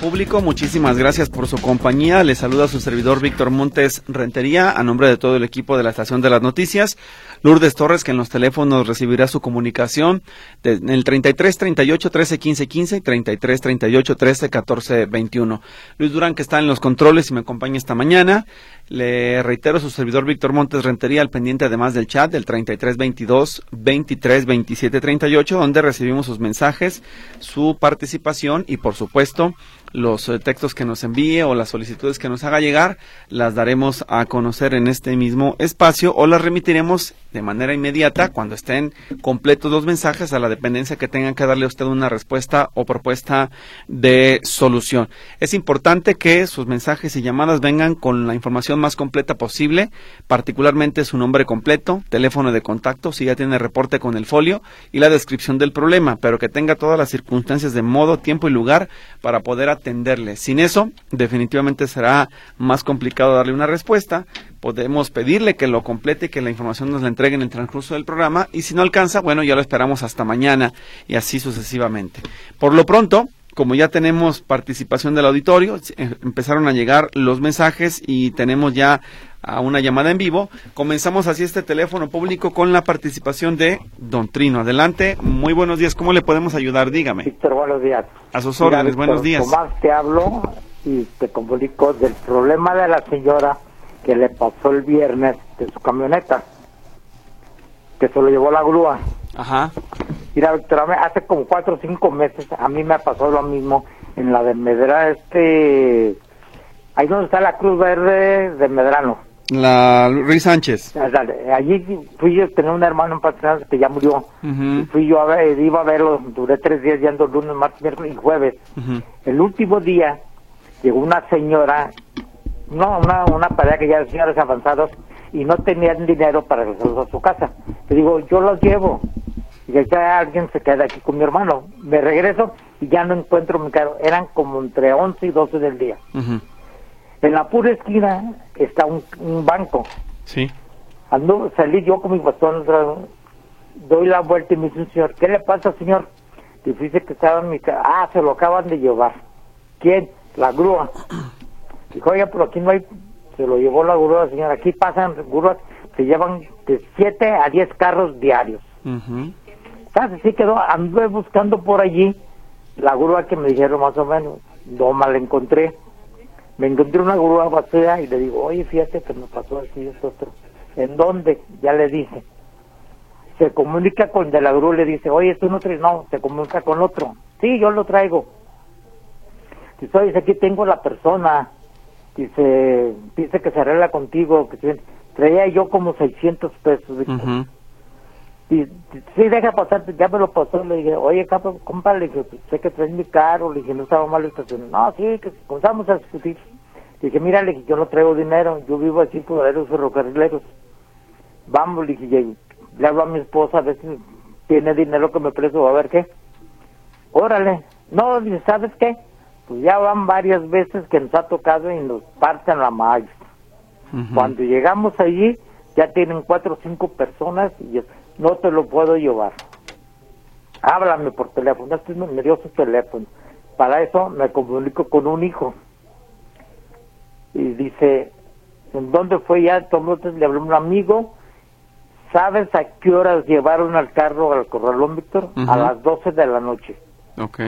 público, muchísimas gracias por su compañía. Les saluda su servidor Víctor Montes Rentería a nombre de todo el equipo de la Estación de las Noticias. Lourdes Torres, que en los teléfonos recibirá su comunicación en el 33 38 13 15 15 y 33 38 13 14 21. Luis Durán, que está en los controles y me acompaña esta mañana. Le reitero su servidor Víctor Montes Rentería al pendiente además del chat del 33 22 23 27 38, donde recibimos sus mensajes, su participación y por supuesto los eh, textos que nos envíe o las solicitudes que nos haga llegar, las daremos a conocer en este mismo espacio o las remitiremos de manera inmediata cuando estén completos los mensajes a la dependencia que tengan que darle a usted una respuesta o propuesta de solución. Es importante que sus mensajes y llamadas vengan con la información más completa posible, particularmente su nombre completo, teléfono de contacto, si ya tiene reporte con el folio y la descripción del problema, pero que tenga todas las circunstancias de modo, tiempo y lugar para poder atenderle. Sin eso, definitivamente será más complicado darle una respuesta. Podemos pedirle que lo complete y que la información nos la entregue en el transcurso del programa y si no alcanza, bueno, ya lo esperamos hasta mañana y así sucesivamente. Por lo pronto, como ya tenemos participación del auditorio, eh, empezaron a llegar los mensajes y tenemos ya a una llamada en vivo. Comenzamos así este teléfono público con la participación de Don Trino. Adelante, muy buenos días. ¿Cómo le podemos ayudar? Dígame. Víctor, buenos días. A sus órdenes, buenos días. Tomás, te hablo y te comunico del problema de la señora que le pasó el viernes de su camioneta, que se lo llevó la grúa. Ajá. Mira, Víctor, hace como cuatro o cinco meses a mí me pasó lo mismo en la de Medra, este... Ahí donde está la Cruz Verde de Medrano. La Luis Sánchez. Allí fui yo, tenía un hermano en Patricia que ya murió. Fui yo a ver, iba a verlo, duré tres días yendo lunes, martes, miércoles y jueves. El último día llegó una señora, no, una, una pareja que ya eran señores avanzados y no tenían dinero para regresar a su casa. Le digo, yo los llevo. Y que alguien se queda aquí con mi hermano. Me regreso y ya no encuentro mi carro. Eran como entre 11 y 12 del día. En la pura esquina está un, banco. Sí. Ando, salí yo con mi bastón, doy la vuelta y me dice un señor, ¿qué le pasa, señor? Dice que estaba en mi casa. Ah, se lo acaban de llevar. ¿Quién? La grúa. Dijo, oye, pero aquí no hay... Se lo llevó la grúa, señor. Aquí pasan grúas, se llevan de 7 a 10 carros diarios. Uh Así quedó, anduve buscando por allí la grúa que me dijeron más o menos. No mal encontré me encontré una grúa vacía y le digo, oye, fíjate que me pasó así esto otro. ¿En dónde? Ya le dije. Se comunica con de la grúa le dice, oye, tú no traes, no, se comunica con otro. Sí, yo lo traigo. Dice, oye, aquí tengo la persona. Dice, dice que se arregla contigo. que Traía yo como 600 pesos. Y sí, deja pasar, ya me lo pasó, le dije, oye, compa, le dije, sé que traes mi carro, le dije, no estaba mal estacionado. No, sí, que comenzamos a discutir. Le dije, mira, le dije, yo no traigo dinero, yo vivo aquí por los ferrocarrileros. Vamos, le dije, le hablo a mi esposa a ver si tiene dinero que me presto, a ver qué. Órale. No, dice, ¿sabes qué? Pues ya van varias veces que nos ha tocado y nos parten la maíz. Cuando llegamos allí, ya tienen cuatro o cinco personas y no te lo puedo llevar. Háblame por teléfono, este me dio su teléfono. Para eso me comunico con un hijo. Y dice, ¿en dónde fue ya? Entonces le habló un amigo. ¿Sabes a qué horas llevaron al carro al corralón, Víctor? A las 12 de la noche. Ok.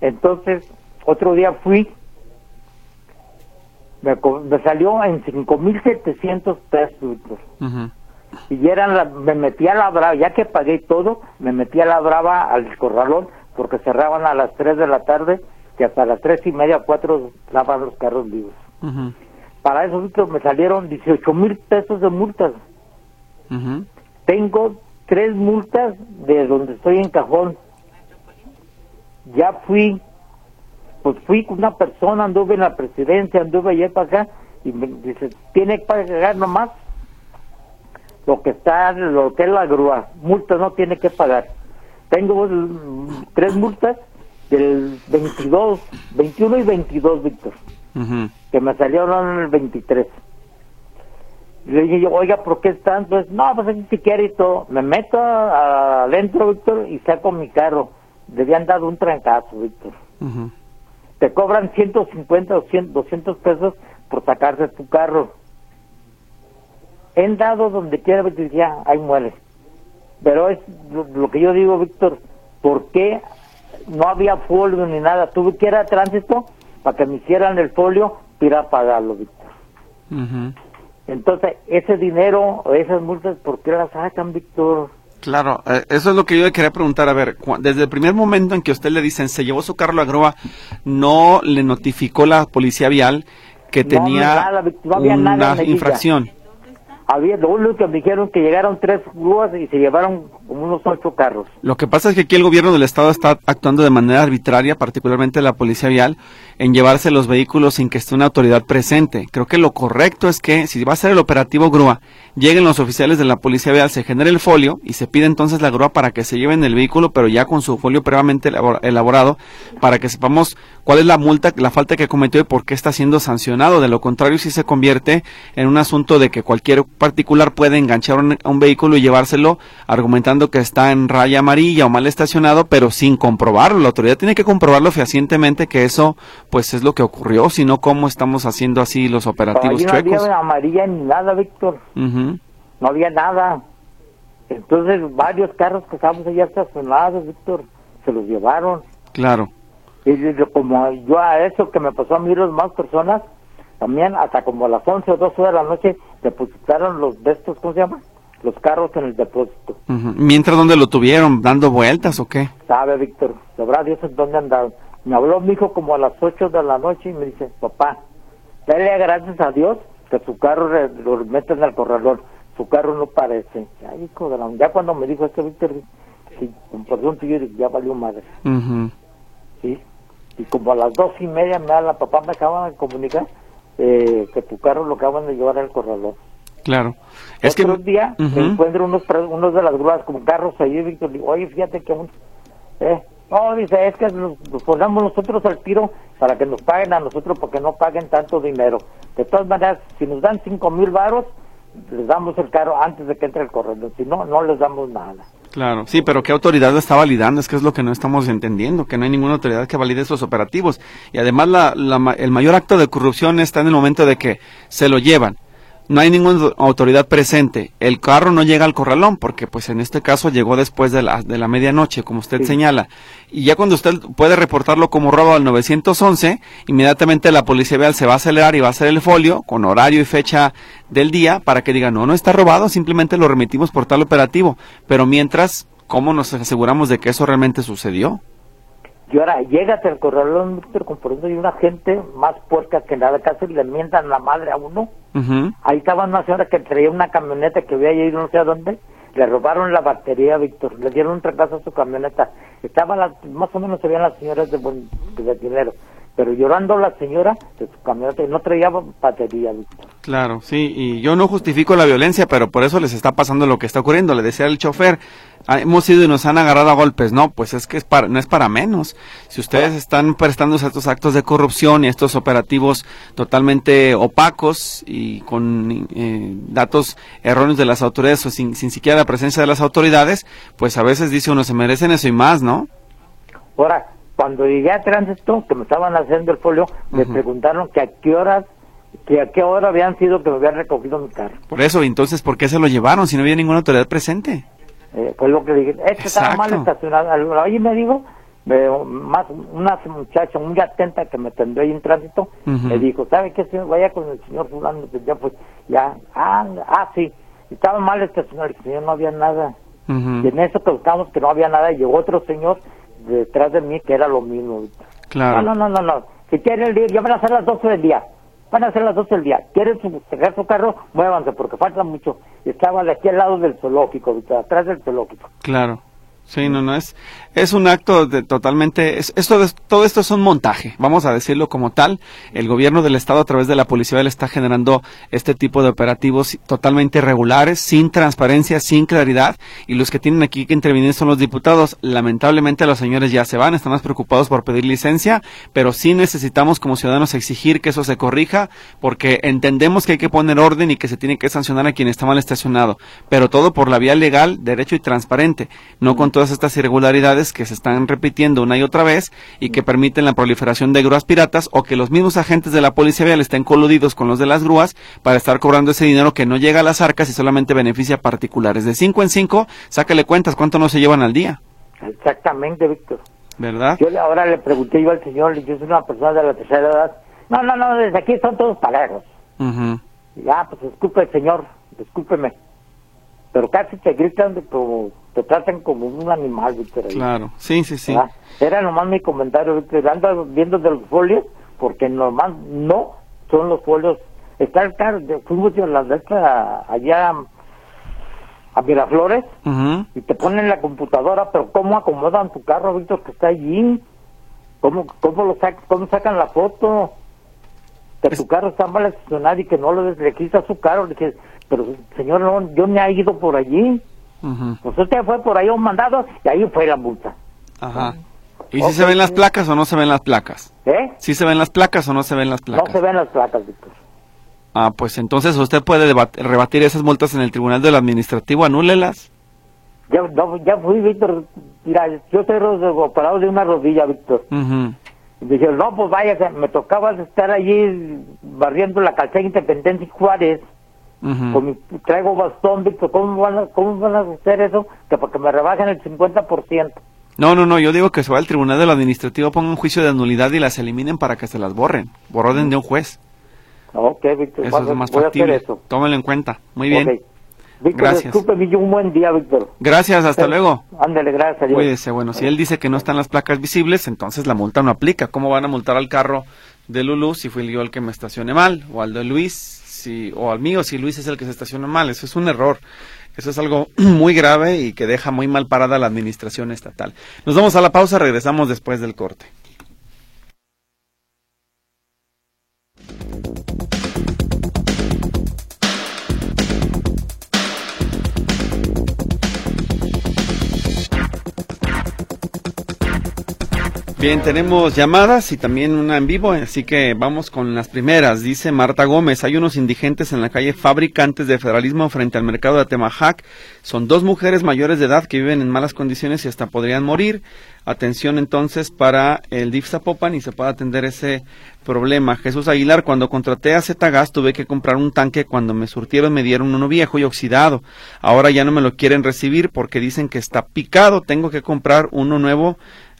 Entonces, otro día fui. Me, me salió en 5.700 pesos, Víctor y eran la, me metí a la brava, ya que pagué todo, me metí a la brava al corralón porque cerraban a las 3 de la tarde y hasta las tres y media, cuatro lavan los carros vivos. Para eso me salieron 18 mil pesos de multas. Tengo tres multas de donde estoy en cajón. Ya fui, pues fui con una persona, anduve en la presidencia, anduve allá para acá y me dice, tiene que pagar nomás lo que está, lo que es la grúa. Multas no tiene que pagar. Tengo tres multas del 22, 21 y 22, Víctor, Ujú. que me salieron en el 23. Y le dije yo, oiga, ¿por qué están? Pues, no, pues es si quiere y todo. Me meto adentro, Víctor, y saco mi carro. Le habían dado un trancazo, Víctor. Te cobran 150 o 100, 200 pesos por sacarse tu carro. En dado donde quiera, ya, ahí muere. Pero es lo, lo que yo digo, Víctor, ¿por qué no había folio ni nada? Tuve que ir a tránsito para que me hicieran el folio para a pagarlo, Víctor. Ujú. Entonces, ese dinero o esas multas, ¿por qué las sacan, Víctor? Claro, eh, eso es lo que yo le quería preguntar. A ver, desde el primer momento en que usted le dicen se llevó su carro a la grúa, ¿no le notificó la policía vial que No, tenía nada, no había nada una infracción? Había, lo me dijeron que llegaron tres grúas y se llevaron como unos ocho carros. Lo que pasa es que aquí el gobierno del estado está actuando de manera arbitraria, particularmente la policía vial, en llevarse los vehículos sin que esté una autoridad presente. Creo que lo correcto es que si va a ser el operativo grúa, lleguen los oficiales de la policía vial, se genere el folio y se pide entonces la grúa para que se lleven el vehículo, pero ya con su folio previamente elabor- elaborado, para que sepamos cuál es la multa, la falta que cometió y por qué está siendo sancionado. De lo contrario, si se convierte en un asunto de que cualquier particular puede enganchar un- a un vehículo y llevárselo argumentando que está en raya amarilla o mal estacionado, pero sin comprobarlo. La autoridad tiene que comprobarlo fehacientemente que eso pues es lo que ocurrió, si no cómo estamos haciendo así los operativos no chuecos. había amarilla ni nada, Víctor. Ujú, No había nada. Entonces, varios carros que estábamos allá estacionados, Víctor, se los llevaron. Claro. Y yo- como yo a eso que me pasó a mí las más personas, también hasta como a las 11 o 12 de la noche depositaron los de estos, ¿cómo se llama? Los carros en el depósito. Ujú. Mientras dónde lo tuvieron, dando vueltas o qué? ¿Sabe, Víctor? Sabrá Dios en dónde andaron. Me habló mi hijo como a las 8 de la noche y me dice, papá, dale gracias a Dios que su carro re- lo meten al corredor. Su carro no parece. Ay, hijo de la... Ya cuando me dijo esto, Víctor, sí, con perdón, dije, ya valió madre. Ujú. ¿sí? Y como a las dos y media me habla, papá me acaban de comunicar eh, que tu carro lo acaban de llevar al corredor. Claro. Es que Otro día me encuentro unos, unos de las grúas con carros ahí, Víctor, digo, oye, fíjate que un... Eh, no, dice, es que nos, nos ponemos nosotros al tiro para que nos paguen a nosotros porque no paguen tanto dinero. De todas maneras, si nos dan cinco mil varos, les damos el carro antes de que entre el corredor. Si no, no les damos nada. Claro, sí, pero ¿qué autoridad lo está validando? Es que es lo que no estamos entendiendo, que no hay ninguna autoridad que valide esos operativos. Y además la, la el mayor acto de corrupción está en el momento de que se lo llevan. No hay ninguna autoridad presente. El carro no llega al corralón porque pues en este caso llegó después de la, de la medianoche, como usted Sí. señala. Y ya cuando usted puede reportarlo como robo al 911, inmediatamente la policía vial se va a acelerar y va a hacer el folio con horario y fecha del día para que diga, no, no está robado, simplemente lo remitimos por tal operativo. Pero mientras, ¿cómo nos aseguramos de que eso realmente sucedió? Y ahora, llegas al corralón, Víctor, con por eso hay una gente más puerca que nada, casi le mientan la madre a uno. Ujú, Ahí estaba una señora que traía una camioneta que había ido no sé a dónde. Le robaron la batería, Víctor. Le dieron un trancazo a su camioneta. Estaban las, más o menos se veían las señoras de, buen, de dinero. Pero llorando la señora de su camioneta y no traía batería. Claro, sí, y yo no justifico la violencia, pero por eso les está pasando lo que está ocurriendo. Le decía al chofer, "Ah, hemos ido y nos han agarrado a golpes. No, pues es que es para, no es para menos. Si ustedes están prestándose a estos actos de corrupción y estos operativos totalmente opacos y con eh, datos erróneos de las autoridades o sin, sin siquiera la presencia de las autoridades, pues a veces dice uno, se merecen eso y más, ¿no? Ahora, cuando llegué a tránsito, que me estaban haciendo el folio, me preguntaron que a qué horas, que a qué hora habían sido que me habían recogido mi carro. Por eso, entonces, ¿por qué se lo llevaron si no había ninguna autoridad presente? Eh, fue lo que dije, es que estaba mal estacionado. Ahí me dijo, me- más una muchacha muy atenta que me atendió ahí en tránsito, me dijo, ¿sabe qué, señor? Vaya con el señor fulano, pues ya pues, ya, ah, ah, sí, estaba mal estacionado, el señor no había nada. Y en eso que buscamos que no había nada, y llegó otro señor detrás de mí que era lo mismo. Claro. No, no, no, no, no. Si quieren el día, ya van a ser las 12 del día. Van a ser las 12 del día. ¿Quieren su, sacar su carro? Muévanse, porque falta mucho. Estaba de aquí al lado del zoológico, atrás del zoológico. Claro. Sí, no, no es, es un acto de totalmente, es, esto, todo esto es un montaje, vamos a decirlo como tal. El gobierno del estado a través de la policía le está generando este tipo de operativos totalmente irregulares, sin transparencia, sin claridad, y los que tienen aquí que intervenir son los diputados. Lamentablemente los señores ya se van, están más preocupados por pedir licencia, pero sí necesitamos como ciudadanos exigir que eso se corrija, porque entendemos que hay que poner orden y que se tiene que sancionar a quien está mal estacionado, pero todo por la vía legal, derecho y transparente, no con todas estas irregularidades que se están repitiendo una y otra vez y que permiten la proliferación de grúas piratas o que los mismos agentes de la policía vial estén coludidos con los de las grúas para estar cobrando ese dinero que no llega a las arcas y solamente beneficia a particulares. De cinco en cinco, sácale cuentas cuánto no se llevan al día. Exactamente, Víctor. ¿Verdad? Yo ahora le pregunté yo al señor, yo soy una persona de la tercera edad. No, no, no, desde aquí son todos parejos. Ya, pues disculpe, señor, discúlpeme pero casi te gritan de como te tratan como un animal, Víctor. Claro, sí, sí, sí. Era nomás mi comentario, Víctor. Ando viendo de los folios, porque normal no son los folios. Está claro, fuimos a la de allá a Miraflores y te ponen la computadora, pero ¿cómo acomodan tu carro, Víctor, que está allí? ¿Cómo, cómo, lo ¿Cómo sacan la foto? Que tu carro está mal estacionado y que no le registra su carro. Dije, pero señor, no, yo me he ido por allí. Pues usted fue por ahí un mandado y ahí fue la multa. Ajá. ¿Y si se ven las placas o no se ven las placas? ¿Eh? ¿Si se ven las placas o no se ven las placas? No se ven las placas, Víctor. Ah, pues entonces usted puede rebatir esas multas en el Tribunal del Administrativo, anúlelas. Ya, ya fui, Víctor. Mira, yo estoy operado de una rodilla, Víctor. Y dije, no, pues vaya, me tocaba estar allí barriendo la calzada Independencia y Juárez traigo bastón, Víctor, ¿cómo van, a, ¿cómo van a hacer eso? Que para que me rebajen el 50%. No, no, no, yo digo que se va al tribunal de lo administrativo, pongan un juicio de anulidad y las eliminen para que se las borren, por orden de un juez. Ok, Víctor, eso es más factible. Tómenlo en cuenta. Muy bien. Víctor, gracias. un buen día, Víctor. Gracias, hasta luego. Ándale, gracias. Cuídese, bueno, si él dice que no están las placas visibles, entonces la multa no aplica. ¿Cómo van a multar al carro de Lulu si fui yo el que me estacione mal? O al de Luis o al mío si Luis es el que se estaciona mal. Eso es un error. Eso es algo muy grave y que deja muy mal parada la administración estatal. Nos vamos a la pausa, regresamos después del corte. Bien, tenemos llamadas y también una en vivo, así que vamos con las primeras. Dice Marta Gómez, hay unos indigentes en la calle Fabricantes de Federalismo frente al mercado de Atemajac. Son dos mujeres mayores de edad que viven en malas condiciones y hasta podrían morir. Atención entonces para el DIF Zapopan y se puede atender ese problema. Jesús Aguilar, cuando contraté a Zetagas tuve que comprar un tanque. Cuando me surtieron me dieron uno viejo y oxidado. Ahora ya no me lo quieren recibir porque dicen que está picado. Tengo que comprar uno nuevo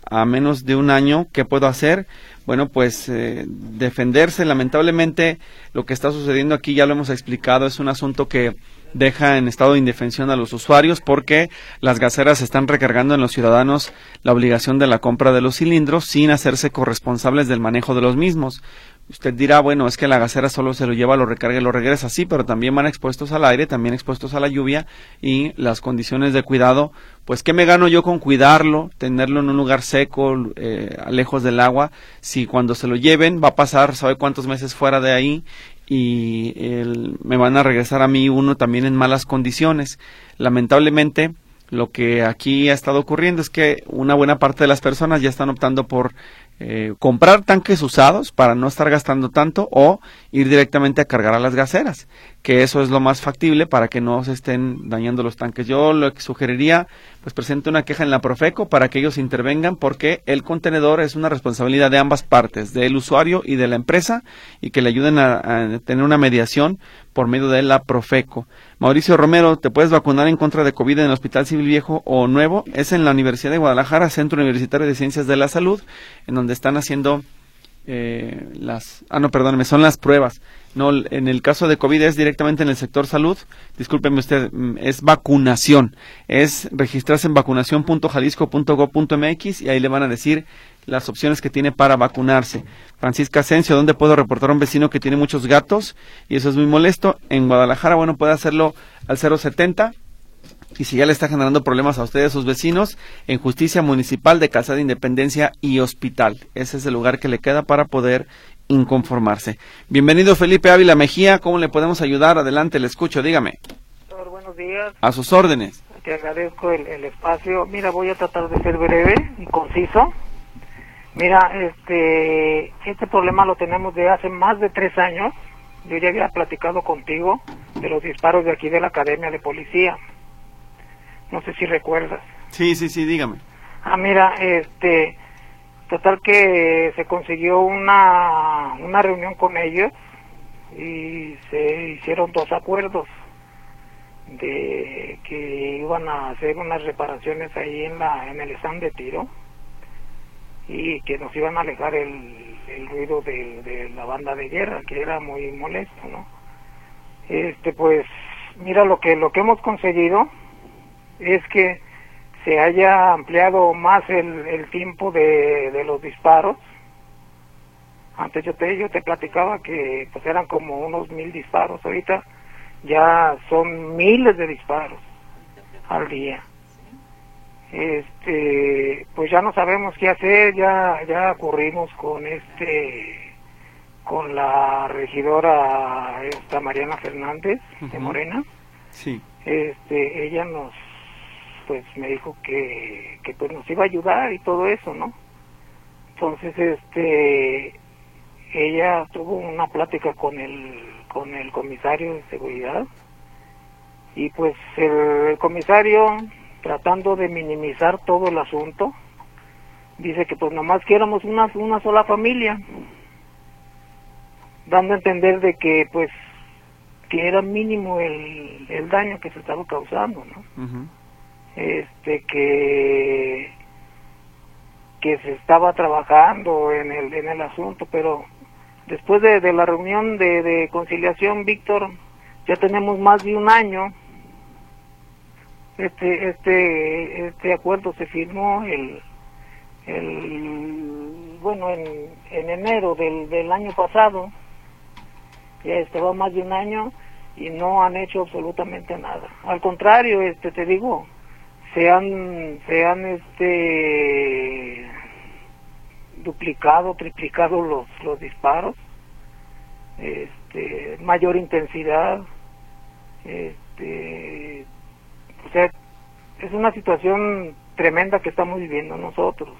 a menos de un año, ¿qué puedo hacer? Bueno, pues eh, defenderse. Lamentablemente, lo que está sucediendo aquí, ya lo hemos explicado, es un asunto que deja en estado de indefensión a los usuarios porque las gaseras están recargando en los ciudadanos la obligación de la compra de los cilindros sin hacerse corresponsables del manejo de los mismos. Usted dirá, bueno, es que la gasera solo se lo lleva, lo recarga y lo regresa, sí, pero también van expuestos al aire, también expuestos a la lluvia y las condiciones de cuidado, pues ¿qué me gano yo con cuidarlo, tenerlo en un lugar seco, eh, lejos del agua, si cuando se lo lleven va a pasar, sabe cuántos meses fuera de ahí y me van a regresar a mí uno también en malas condiciones. Lamentablemente, lo que aquí ha estado ocurriendo es que una buena parte de las personas ya están optando por eh, comprar tanques usados para no estar gastando tanto o ir directamente a cargar a las gaseras, que eso es lo más factible para que no se estén dañando los tanques. Yo lo que sugeriría, pues presente una queja en la Profeco para que ellos intervengan porque el contenedor es una responsabilidad de ambas partes, del usuario y de la empresa, y que le ayuden a, tener una mediación por medio de la Profeco. Mauricio Romero, ¿te puedes vacunar en contra de COVID en el Hospital Civil Viejo o Nuevo? Es en la Universidad de Guadalajara, Centro Universitario de Ciencias de la Salud, en donde están haciendo eh, las... Ah, no, perdóneme, son las pruebas. No, en el caso de COVID es directamente en el sector salud. Discúlpeme usted, mm, es vacunación. Es registrarse en vacunación.jalisco.gov.mx y ahí le van a decir las opciones que tiene para vacunarse. Francisca Asensio, ¿dónde puedo reportar a un vecino que tiene muchos gatos? Y eso es muy molesto. En Guadalajara, bueno, puede hacerlo al 070 y si ya le está generando problemas a ustedes, sus vecinos, en Justicia Municipal de Calzada Independencia y Hospital. Ese es el lugar que le queda para poder inconformarse. Bienvenido Felipe Ávila Mejía, ¿cómo le podemos ayudar? Adelante, le escucho, dígame. Doctor, buenos días. A sus órdenes. Te agradezco el, el espacio. Mira, voy a tratar de ser breve y conciso. Mira, este, este problema lo tenemos de hace más de tres años. Yo ya había platicado contigo de los disparos de aquí de la Academia de Policía. No sé si recuerdas. Sí, sí, sí, dígame. Ah, mira, este, total que se consiguió una, una reunión con ellos y se hicieron dos acuerdos de que iban a hacer unas reparaciones ahí en la en el stand de tiro y que nos iban a alejar el, el ruido de, la banda de guerra que era muy molesto no este pues mira lo que lo que hemos conseguido es que se haya ampliado más el, el tiempo de, de los disparos. Antes yo te yo te platicaba que pues eran como unos mil disparos ahorita. Ya son miles de disparos al día. Este pues ya no sabemos qué hacer. Ya ya ocurrimos con este con la regidora esta Mariana Fernández de. Morena. Sí. este ella nos pues me dijo que que pues nos iba a ayudar y todo eso no entonces este ella tuvo una plática con el con el comisario de seguridad y pues el, comisario tratando de minimizar todo el asunto dice que pues nomás que éramos una una sola familia dando a entender de que pues que era mínimo el, el daño que se estaba causando no Ujú. Este que que se estaba trabajando en el en el asunto pero después de, de la reunión de, de conciliación Víctor ya tenemos más de un año este este este acuerdo se firmó el el bueno en, en enero del, del año pasado ya va más de un año y no han hecho absolutamente nada. Al contrario este te digo se han se han este duplicado triplicado los los disparos este mayor intensidad este es una situación tremenda que estamos viviendo nosotros.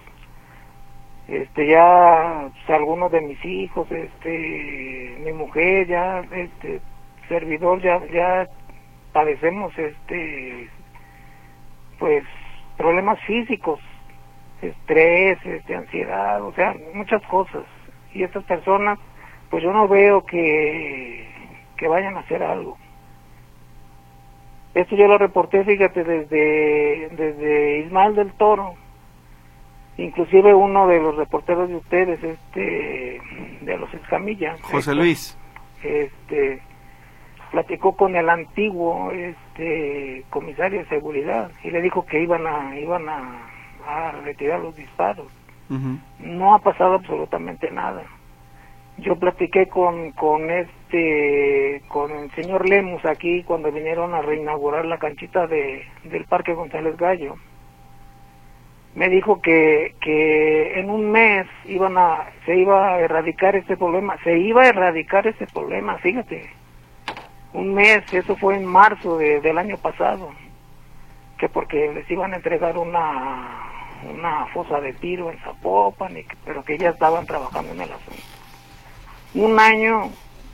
Este ya pues, algunos de mis hijos este mi mujer ya este servidor ya ya padecemos este pues problemas físicos estrés este ansiedad o sea muchas cosas. Y estas personas pues yo no veo que que vayan a hacer algo. Esto yo lo reporté fíjate desde desde Ismael del Toro. Inclusive uno de los reporteros de ustedes este de los Escamilla José Luis. este platicó con el antiguo este comisario de seguridad y le dijo que iban a iban a, a retirar los disparos. No ha pasado absolutamente nada. Yo platiqué con con este con el señor Lemus aquí cuando vinieron a reinaugurar la canchita de del Parque González Gallo. Me dijo que que en un mes iban a se iba a erradicar este problema se iba a erradicar este problema fíjate un mes eso fue en marzo de- del año pasado que porque les iban a entregar una una fosa de tiro en Zapopan y que- pero que ya estaban trabajando en el asunto un año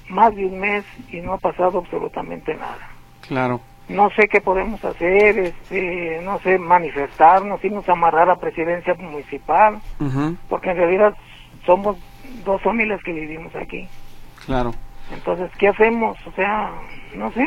más de un mes y no ha pasado absolutamente nada Claro. no sé qué podemos hacer, este, no sé, manifestarnos, irnos a amarrar a presidencia municipal, porque en realidad somos dos familias que vivimos aquí. Claro. Entonces, ¿qué hacemos? O sea, no sé.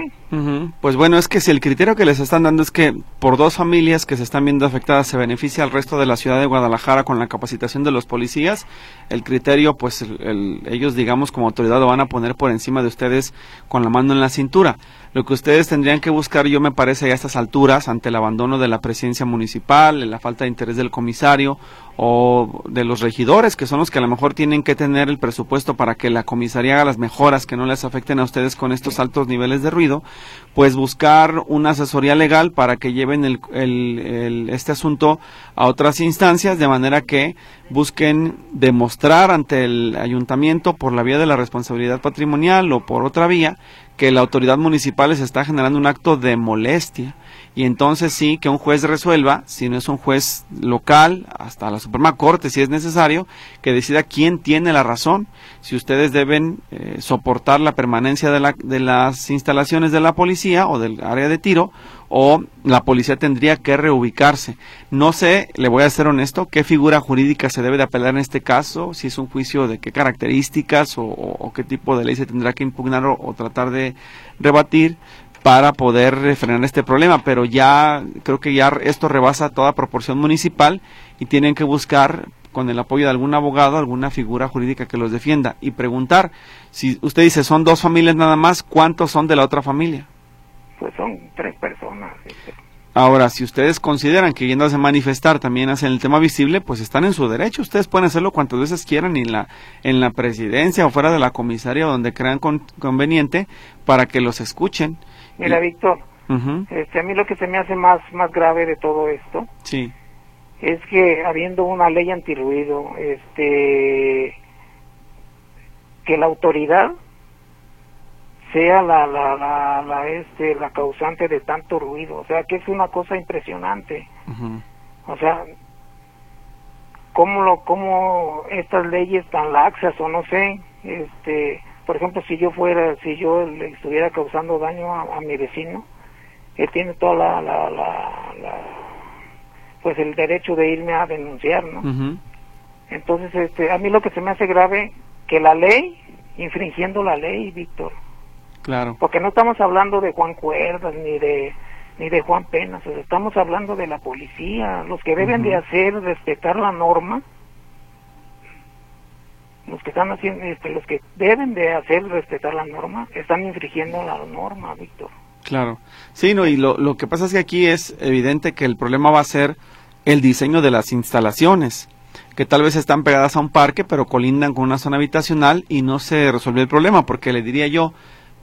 Pues bueno, es que si el criterio que les están dando es que por dos familias que se están viendo afectadas se beneficia al resto de la ciudad de Guadalajara con la capacitación de los policías, el criterio, pues el- ellos, digamos, como autoridad lo van a poner por encima de ustedes con la mano en la cintura. Lo que ustedes tendrían que buscar, yo me parece, a estas alturas, ante el abandono de la presidencia municipal, la falta de interés del comisario o de los regidores, que son los que a lo mejor tienen que tener el presupuesto para que la comisaría haga las mejoras que no les afecten a ustedes con estos altos niveles de ruido, pues buscar una asesoría legal para que lleven el, el, este asunto a otras instancias de manera que busquen demostrar ante el ayuntamiento por la vía de la responsabilidad patrimonial o por otra vía que la autoridad municipal les está generando un acto de molestia y entonces sí que un juez resuelva, si no es un juez local, hasta la Suprema Corte si es necesario, que decida quién tiene la razón, si ustedes deben eh, soportar la permanencia de, la, de las instalaciones de la policía o del área de tiro o la policía tendría que reubicarse. No sé, le voy a ser honesto, qué figura jurídica se debe de apelar en este caso, si es un juicio de qué características o, qué tipo de ley se tendrá que impugnar o tratar de rebatir, para poder frenar este problema, pero ya creo que ya esto rebasa toda proporción municipal y tienen que buscar con el apoyo de algún abogado, alguna figura jurídica que los defienda y preguntar si usted dice son dos familias nada más, ¿cuántos son de la otra familia? Pues son tres personas. Este. Ahora, si ustedes consideran que yéndose a manifestar también hacen el tema visible, pues están en su derecho. Ustedes pueden hacerlo cuantas veces quieran en la, en la presidencia o fuera de la comisaria donde crean conveniente para que los escuchen. Mira, Víctor, este, a mí lo que se me hace más, más grave de todo esto sí. es que habiendo una ley antirruido, este, que la autoridad sea la, la, la, la, este, la causante de tanto ruido. O sea, que es una cosa impresionante. O sea, cómo lo, cómo estas leyes tan laxas o no sé, este, por ejemplo, si yo fuera, si yo le estuviera causando daño a, mi vecino, él tiene toda la, la, pues el derecho de irme a denunciar, ¿no? Entonces, este, a mí lo que se me hace grave, que la ley, infringiendo la ley, Víctor. Claro. Porque no estamos hablando de Juan Cuerdas ni de ni de Juan Penas, estamos hablando de la policía, los que deben de hacer respetar la norma los que están haciendo, este, los que deben de hacer respetar la norma, están infringiendo la norma, Víctor. Claro. Sí, no, y lo, lo que pasa es que aquí es evidente que el problema va a ser el diseño de las instalaciones, que tal vez están pegadas a un parque, pero colindan con una zona habitacional y no se resuelve el problema, porque le diría yo,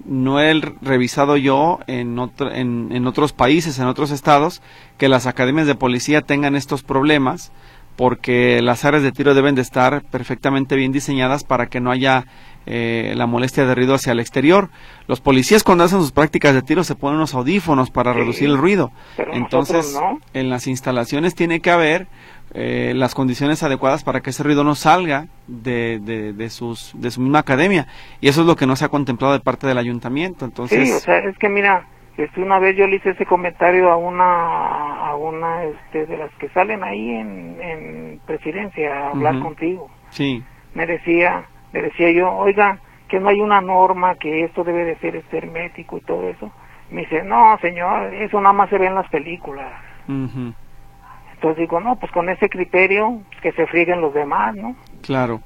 no he revisado yo en, en, en otros países, en otros estados, que las academias de policía tengan estos problemas porque las áreas de tiro deben de estar perfectamente bien diseñadas para que no haya eh, la molestia de ruido hacia el exterior. Los policías cuando hacen sus prácticas de tiro se ponen unos audífonos para reducir el ruido. Entonces, en las instalaciones tiene que haber eh, las condiciones adecuadas para que ese ruido no salga de, de, sus, de su misma academia. Y eso es lo que no se ha contemplado de parte del ayuntamiento. Entonces, sí, o sea, es que mira, este, una vez yo le hice ese comentario a una a una este, de las que salen ahí en, en presidencia a hablar contigo. Sí. Me decía, le decía yo, oiga, que no hay una norma que esto debe de ser este, hermético y todo eso. Me dice, no, señor, eso nada más se ve en las películas. Entonces digo, no, pues con ese criterio, pues, que se frieguen los demás, ¿no? Claro.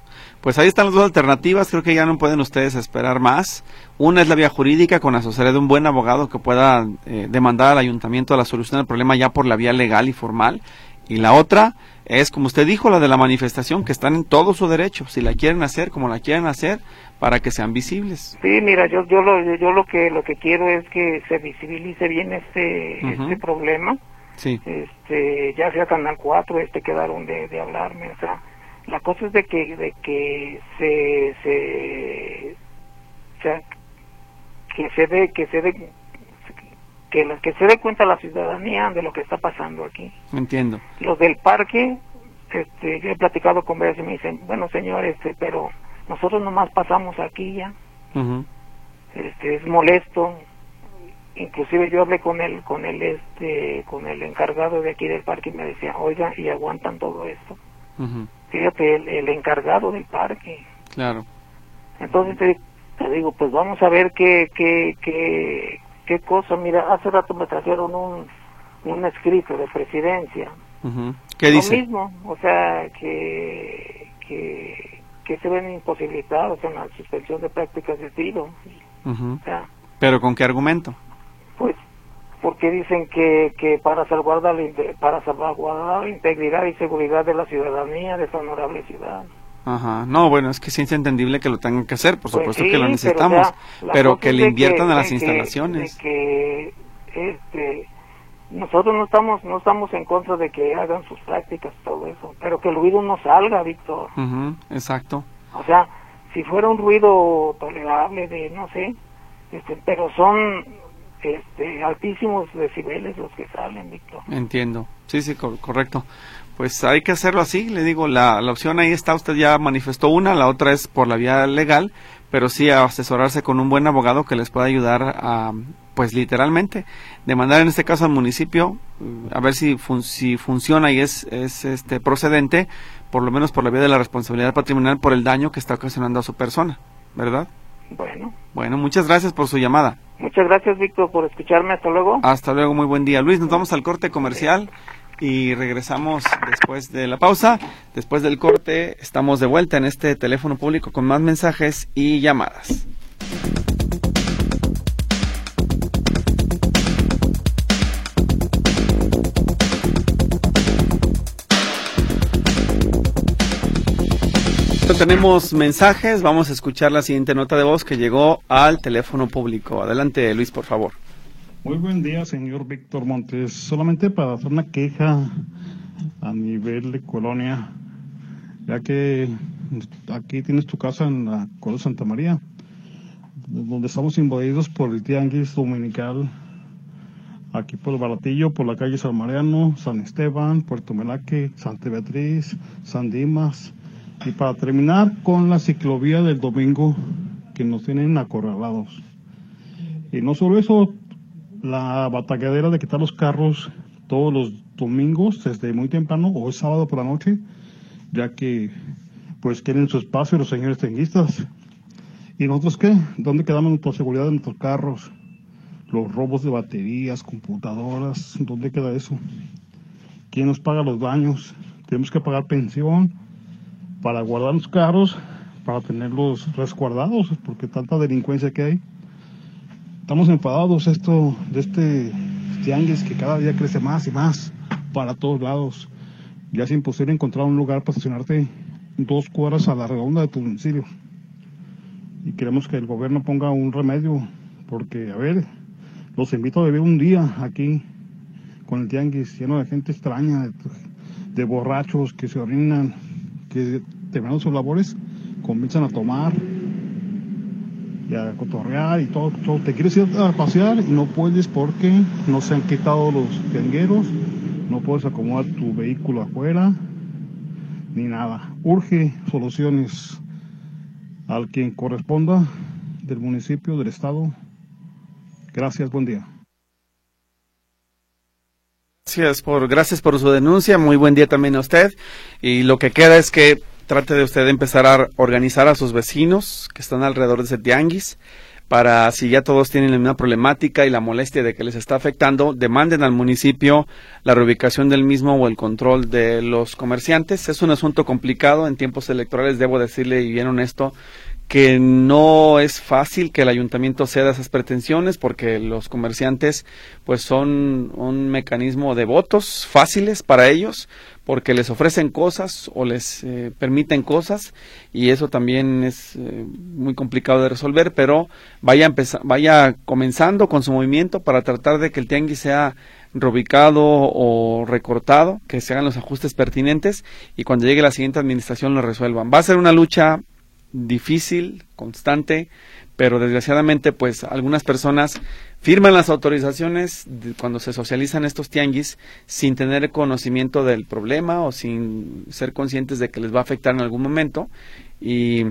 Pues ahí están las dos alternativas, creo que ya no pueden ustedes esperar más. Una es la vía jurídica con asesoría de un buen abogado que pueda eh, demandar al ayuntamiento a la solución del problema ya por la vía legal y formal. Y la otra es, como usted dijo, la de la manifestación, que están en todo su derecho, si la quieren hacer, como la quieren hacer, para que sean visibles. Sí, mira, yo, yo, lo, yo lo, que, lo que quiero es que se visibilice bien este, este problema. Sí. Este, ya sea Canal 4, este quedaron de, de hablarme, o sea, la cosa es de que de que se se o sea, que se dé que se dé que, que se dé cuenta la ciudadanía de lo que está pasando aquí. Entiendo. Los del parque este yo he platicado con ellos y me dicen bueno señor este pero nosotros nomás pasamos aquí ya este es molesto. Inclusive yo hablé con el con el este con el encargado de aquí del parque y me decía oiga y aguantan todo esto fíjate, el, encargado del parque. Claro. Entonces te, digo, pues vamos a ver qué, qué, qué, qué cosa. Mira, hace rato me trajeron un, un escrito de presidencia. ¿Qué dice? Lo mismo, o sea, que, que, que se ven imposibilitados en la suspensión de prácticas de tiro. ¿Pero con qué argumento? Pues porque dicen que, que para salvaguardar para salvaguardar la integridad y seguridad de la ciudadanía de esta honorable ciudad. Ajá, no, bueno, es que sí es entendible que lo tengan que hacer, por Pues supuesto sí, que lo pero, necesitamos, o sea, la pero, que le inviertan a las de instalaciones. de que, este, nosotros no estamos, no estamos en contra de que hagan sus prácticas, todo eso, pero que el ruido no salga, Víctor. Ujú, exacto. O sea, si fuera un ruido tolerable de, no sé, este, pero son este, altísimos decibeles los que salen, Víctor. Entiendo. Sí, sí, cor- correcto. Pues hay que hacerlo así, le digo, la, la opción ahí está, usted ya manifestó una, la otra es por la vía legal, pero sí asesorarse con un buen abogado que les pueda ayudar a, pues literalmente, demandar en este caso al municipio, a ver si, fun- si funciona y es, es este procedente, por lo menos por la vía de la responsabilidad patrimonial por el daño que está ocasionando a su persona, ¿verdad? Bueno, Bueno, muchas gracias por su llamada. muchas gracias, Víctor, por escucharme. Hasta luego. Hasta luego, muy buen día. Luis, nos vamos al corte comercial y regresamos después de la pausa. Después del corte, estamos de vuelta en este teléfono público con más mensajes y llamadas. Tenemos mensajes, vamos a escuchar la siguiente nota de voz que llegó al teléfono público. Adelante, Luis, por favor. Muy buen día, señor Víctor Montes. Solamente para hacer una queja a nivel de colonia, ya que aquí tienes tu casa en la Colonia Santa María, donde estamos invadidos por el tianguis dominical, aquí por el Baratillo, por la calle San Mariano, San Esteban, Puerto Melaque, Santa Beatriz, San Dimas, y para terminar con la ciclovía del domingo que nos tienen acorralados. Y no solo eso, la batalladera de quitar los carros todos los domingos desde muy temprano o es sábado por la noche, ya que pues quieren su espacio los señores tenguistas. ¿Y nosotros qué? ¿Dónde quedamos nuestra seguridad de nuestros carros? Los robos de baterías, computadoras, ¿dónde queda eso? ¿Quién nos paga los daños? Tenemos que pagar pensión para guardar los carros, para tenerlos resguardados, porque tanta delincuencia que hay estamos enfadados esto de este tianguis que cada día crece más y más para todos lados. Ya es imposible encontrar un lugar para estacionarte dos cuadras a la redonda de tu domicilio. Y queremos que el gobierno ponga un remedio, porque, a ver, los invito a vivir un día aquí con el tianguis lleno de gente extraña, de, de borrachos que se orinan, que terminando sus labores comienzan a tomar y a cotorrear y todo, todo. Te quieres ir a pasear y no puedes porque no se han quitado los tiangueros, no puedes acomodar tu vehículo afuera, ni nada. Urge soluciones al quien corresponda del municipio, del estado. Gracias, buen día. Gracias por, su denuncia. Muy buen día también a usted. Y lo que queda es que trate de usted empezar a organizar a sus vecinos que están alrededor de ese tianguis para si ya todos tienen la misma problemática y la molestia de que les está afectando, demanden al municipio la reubicación del mismo o el control de los comerciantes. Es un asunto complicado en tiempos electorales, debo decirle y bien honesto que no es fácil que el ayuntamiento ceda esas pretensiones porque los comerciantes pues son un mecanismo de votos fáciles para ellos porque les ofrecen cosas o les eh, permiten cosas y eso también es eh, muy complicado de resolver pero vaya vaya comenzando con su movimiento para tratar de que el tianguis sea reubicado o recortado que se hagan los ajustes pertinentes y cuando llegue la siguiente administración lo resuelvan. Va a ser una lucha difícil, constante, pero desgraciadamente pues algunas personas firman las autorizaciones cuando se socializan estos tianguis sin tener conocimiento del problema o sin ser conscientes de que les va a afectar en algún momento y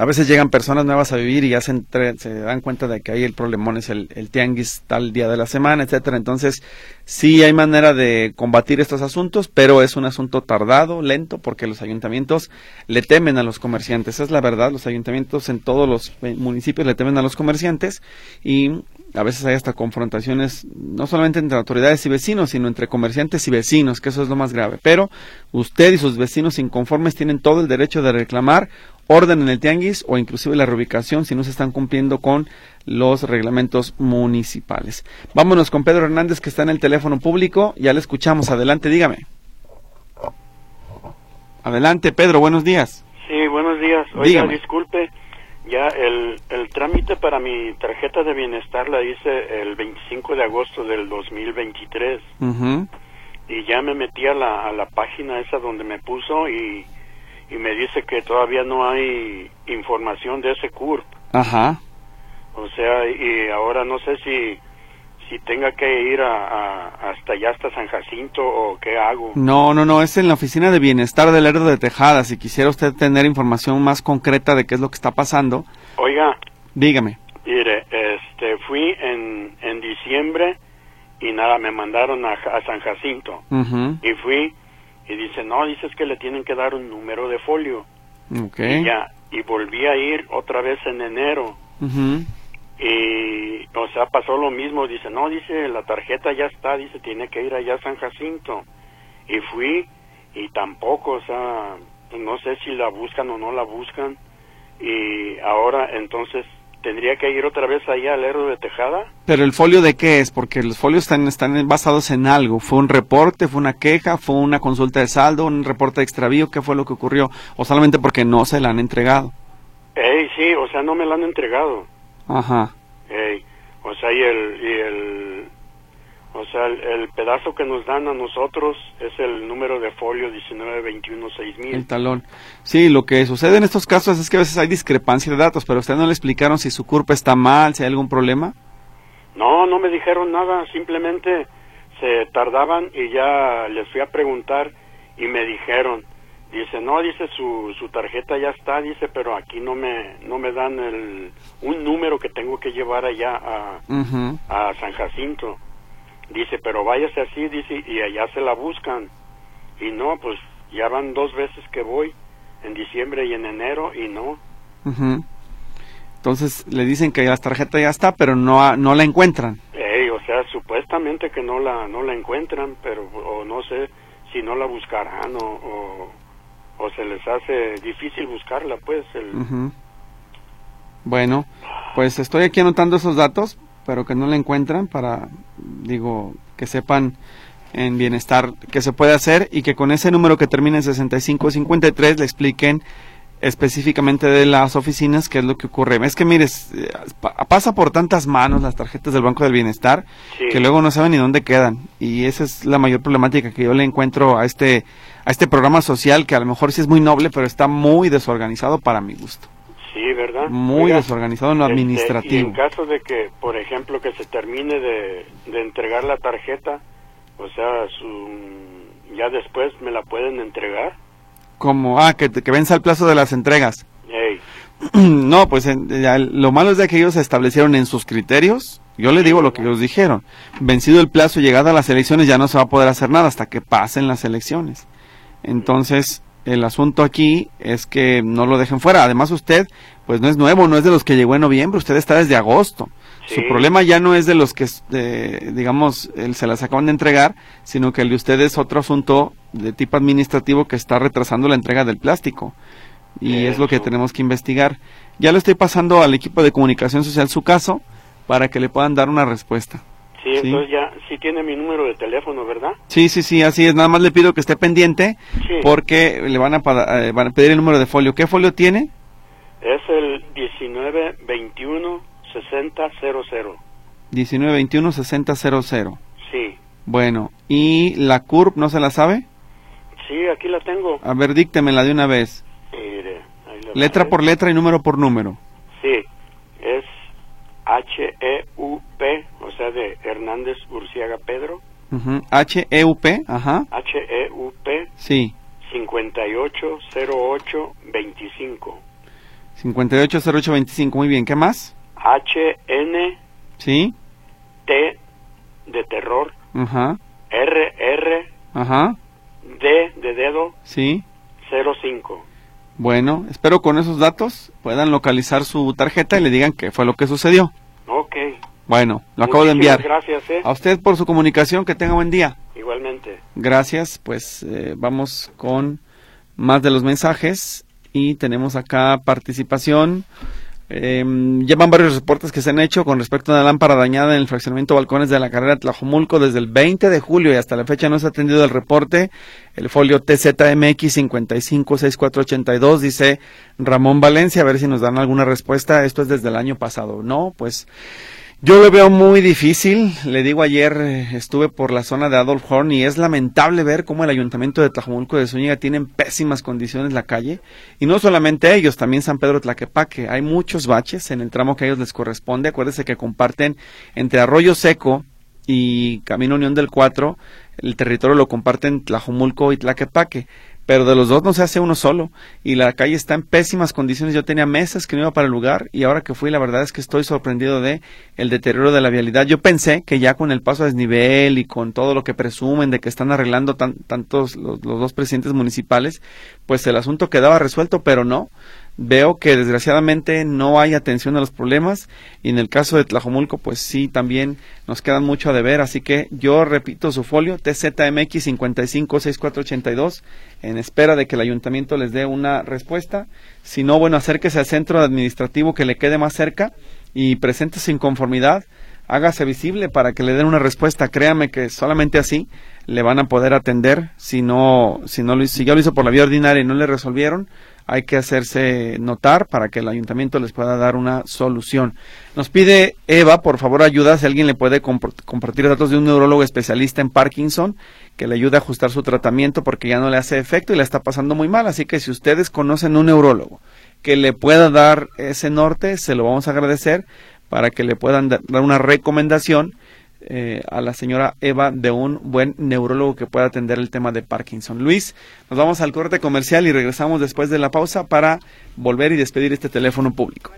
a veces llegan personas nuevas a vivir y ya se, dan cuenta de que ahí el problemón es el, el tianguis tal día de la semana, etcétera. Entonces, sí hay manera de combatir estos asuntos, pero es un asunto tardado, lento, porque los ayuntamientos le temen a los comerciantes. Es la verdad, los ayuntamientos en todos los eh, municipios le temen a los comerciantes y a veces hay hasta confrontaciones, no solamente entre autoridades y vecinos, sino entre comerciantes y vecinos, que eso es lo más grave. Pero usted y sus vecinos inconformes tienen todo el derecho de reclamar orden en el tianguis o inclusive la reubicación si no se están cumpliendo con los reglamentos municipales. Vámonos con Pedro Hernández que está en el teléfono público. Ya le escuchamos. Adelante, dígame. Adelante, Pedro. Buenos días. Sí, buenos días. Oiga, Dígame. disculpe, ya el, el trámite para mi tarjeta de bienestar la hice el 25 de agosto del 2023 Ujú. y ya me metí a la, a la página esa donde me puso y, y me dice que todavía no hay información de ese CURP. Ajá. O sea, y ahora no sé si si tenga que ir a, a- hasta allá, hasta San Jacinto o qué hago. No, no, no, es en la oficina de bienestar del Lerdo de Tejada. Si quisiera usted tener información más concreta de qué es lo que está pasando, Oiga, dígame. Mire, este, fui en, en diciembre y nada, me mandaron a, a San Jacinto. Ujú. Y fui y dice, no, dices que le tienen que dar un número de folio. Ok. Y ya, y volví a ir otra vez en enero. Ujú. Y, o sea, pasó lo mismo. Dice, no, dice, la tarjeta ya está, dice, tiene que ir allá a San Jacinto. Y fui y tampoco, o sea, no sé si la buscan o no la buscan. Y ahora, entonces, tendría que ir otra vez allá al Lerdo de Tejada. Pero el folio de qué es? Porque los folios están, están basados en algo. ¿Fue un reporte? ¿Fue una queja? ¿Fue una consulta de saldo? ¿Un reporte de extravío? ¿Qué fue lo que ocurrió? ¿O solamente porque no se la han entregado? Ey, sí, o sea, no me la han entregado. Ajá. Ey, o sea, y el, y el, o sea, el, el pedazo que nos dan a nosotros es el número de folio 19216000. El talón. Sí, lo que sucede en estos casos es que a veces hay discrepancia de datos, pero usted no le explicaron si su CURP está mal, si hay algún problema. No, no me dijeron nada, simplemente se tardaban y ya les fui a preguntar y me dijeron, dice, no, dice su, su tarjeta ya está, dice, pero aquí no me, no me dan el, un número que tengo que llevar allá a, a San Jacinto. Dice, pero váyase así, dice, y allá se la buscan. Y no, pues ya van dos veces que voy, en diciembre y en enero, y no. Entonces le dicen que la tarjeta ya está, pero no, no la encuentran. Ey, o sea, supuestamente que no la, no la encuentran, pero, o no sé si no la buscarán, o, o, o se les hace difícil buscarla, pues. El. Bueno, pues estoy aquí anotando esos datos, pero que no la encuentran para, digo, que sepan en bienestar que se puede hacer y que con ese número que termina en 6553 le expliquen específicamente de las oficinas qué es lo que ocurre. Es que mires, eh, pa- pasa por tantas manos las tarjetas del Banco del Bienestar Sí. que luego no saben ni dónde quedan y esa es la mayor problemática que yo le encuentro a este a este programa social que a lo mejor sí es muy noble, pero está muy desorganizado para mi gusto. Sí, ¿verdad? Muy Oiga, desorganizado en lo este, administrativo. y en caso de que, por ejemplo, que se termine de, de entregar la tarjeta, o sea, su, ya después me la pueden entregar. Como, ah, que, que venza el plazo de las entregas. No, pues en- ya, lo malo es de que ellos se establecieron en sus criterios. Yo le digo lo que ellos dijeron. Vencido el plazo y llegada a las elecciones ya no se va a poder hacer nada hasta que pasen las elecciones. Entonces, el asunto aquí es que no lo dejen fuera. Además, usted, pues no es nuevo, no es de los que llegó en noviembre, usted está desde agosto. Su problema ya no es de los que, eh, digamos, se las acaban de entregar, sino que el de usted es otro asunto de tipo administrativo que está retrasando la entrega del plástico. Y es lo que tenemos que investigar. Ya le estoy pasando al equipo de comunicación social su caso para que le puedan dar una respuesta. Sí, Sí. entonces ya, sí tiene mi número de teléfono, ¿verdad? Sí, sí, sí, así es. Nada más le pido que esté pendiente Sí. porque le van a, eh, van a pedir el número de folio. ¿Qué folio tiene? Es el 1921 6000. 1921 6000. Sí, Bueno, ¿y la CURP no se la sabe? sí, aquí la tengo. A ver, díctemela de una vez. Mire, ahí le va, Letra ¿eh? por letra y número por número. Sí, es H-E-U-P, de Hernández Urciaga Pedro. Ujú. H-E-U-P, ajá, H-E-U-P sí. 580825. 580825, muy bien. ¿Qué más? H-N-T Sí, de terror. ajá, R-R-D ajá, de dedo sí. 05. Bueno, espero con esos datos puedan localizar su tarjeta y le digan qué fue lo que sucedió. Bueno, lo acabo de enviar. Gracias, ¿eh? A usted por su comunicación, que tenga buen día. Igualmente. Gracias, pues eh, vamos con más de los mensajes y tenemos acá participación. Em, llevan varios reportes que se han hecho con respecto a una lámpara dañada en el fraccionamiento Balcones de la carrera Tlajomulco desde el 20 de julio y hasta la fecha no se ha atendido el reporte. El folio TZMX 556482 dice Ramón Valencia, a ver si nos dan alguna respuesta. Esto es desde el año pasado. No, pues yo lo veo muy difícil. Le digo ayer eh, estuve por la zona de Adolf Horn y es lamentable ver cómo el ayuntamiento de Tlajomulco de Zúñiga tiene en pésimas condiciones la calle. Y no solamente ellos, también San Pedro Tlaquepaque. Hay muchos baches en el tramo que a ellos les corresponde. Acuérdense que comparten entre Arroyo Seco y Camino Unión del 4. El territorio lo comparten Tlajomulco y Tlaquepaque pero de los dos no se hace uno solo y la calle está en pésimas condiciones. Yo tenía meses que no iba para el lugar y ahora que fui la verdad es que estoy sorprendido de el deterioro de la vialidad. Yo pensé que ya con el paso a desnivel y con todo lo que presumen de que están arreglando tantos los, los dos presidentes municipales, pues el asunto quedaba resuelto, pero no veo que desgraciadamente no hay atención a los problemas y en el caso de Tlajomulco pues sí también nos quedan mucho a deber. Así que yo repito su folio TZMX 556482 en espera de que el ayuntamiento les dé una respuesta. Si no bueno acérquese al centro administrativo que le quede más cerca y presente su inconformidad hágase visible para que le den una respuesta. Créame que solamente así le van a poder atender si no si no si ya lo hizo por la vía ordinaria y no le resolvieron hay que hacerse notar para que el ayuntamiento les pueda dar una solución. Nos pide Eva, por favor, ayuda si alguien le puede compartir datos de un neurólogo especialista en Parkinson que le ayude a ajustar su tratamiento porque ya no le hace efecto y le está pasando muy mal. Así que si ustedes conocen un neurólogo que le pueda dar ese norte, se lo vamos a agradecer para que le puedan dar una recomendación eh, a la señora Eva de un buen neurólogo que pueda atender el tema de Parkinson. Luis, nos vamos al corte comercial y regresamos después de la pausa para volver y despedir este teléfono público.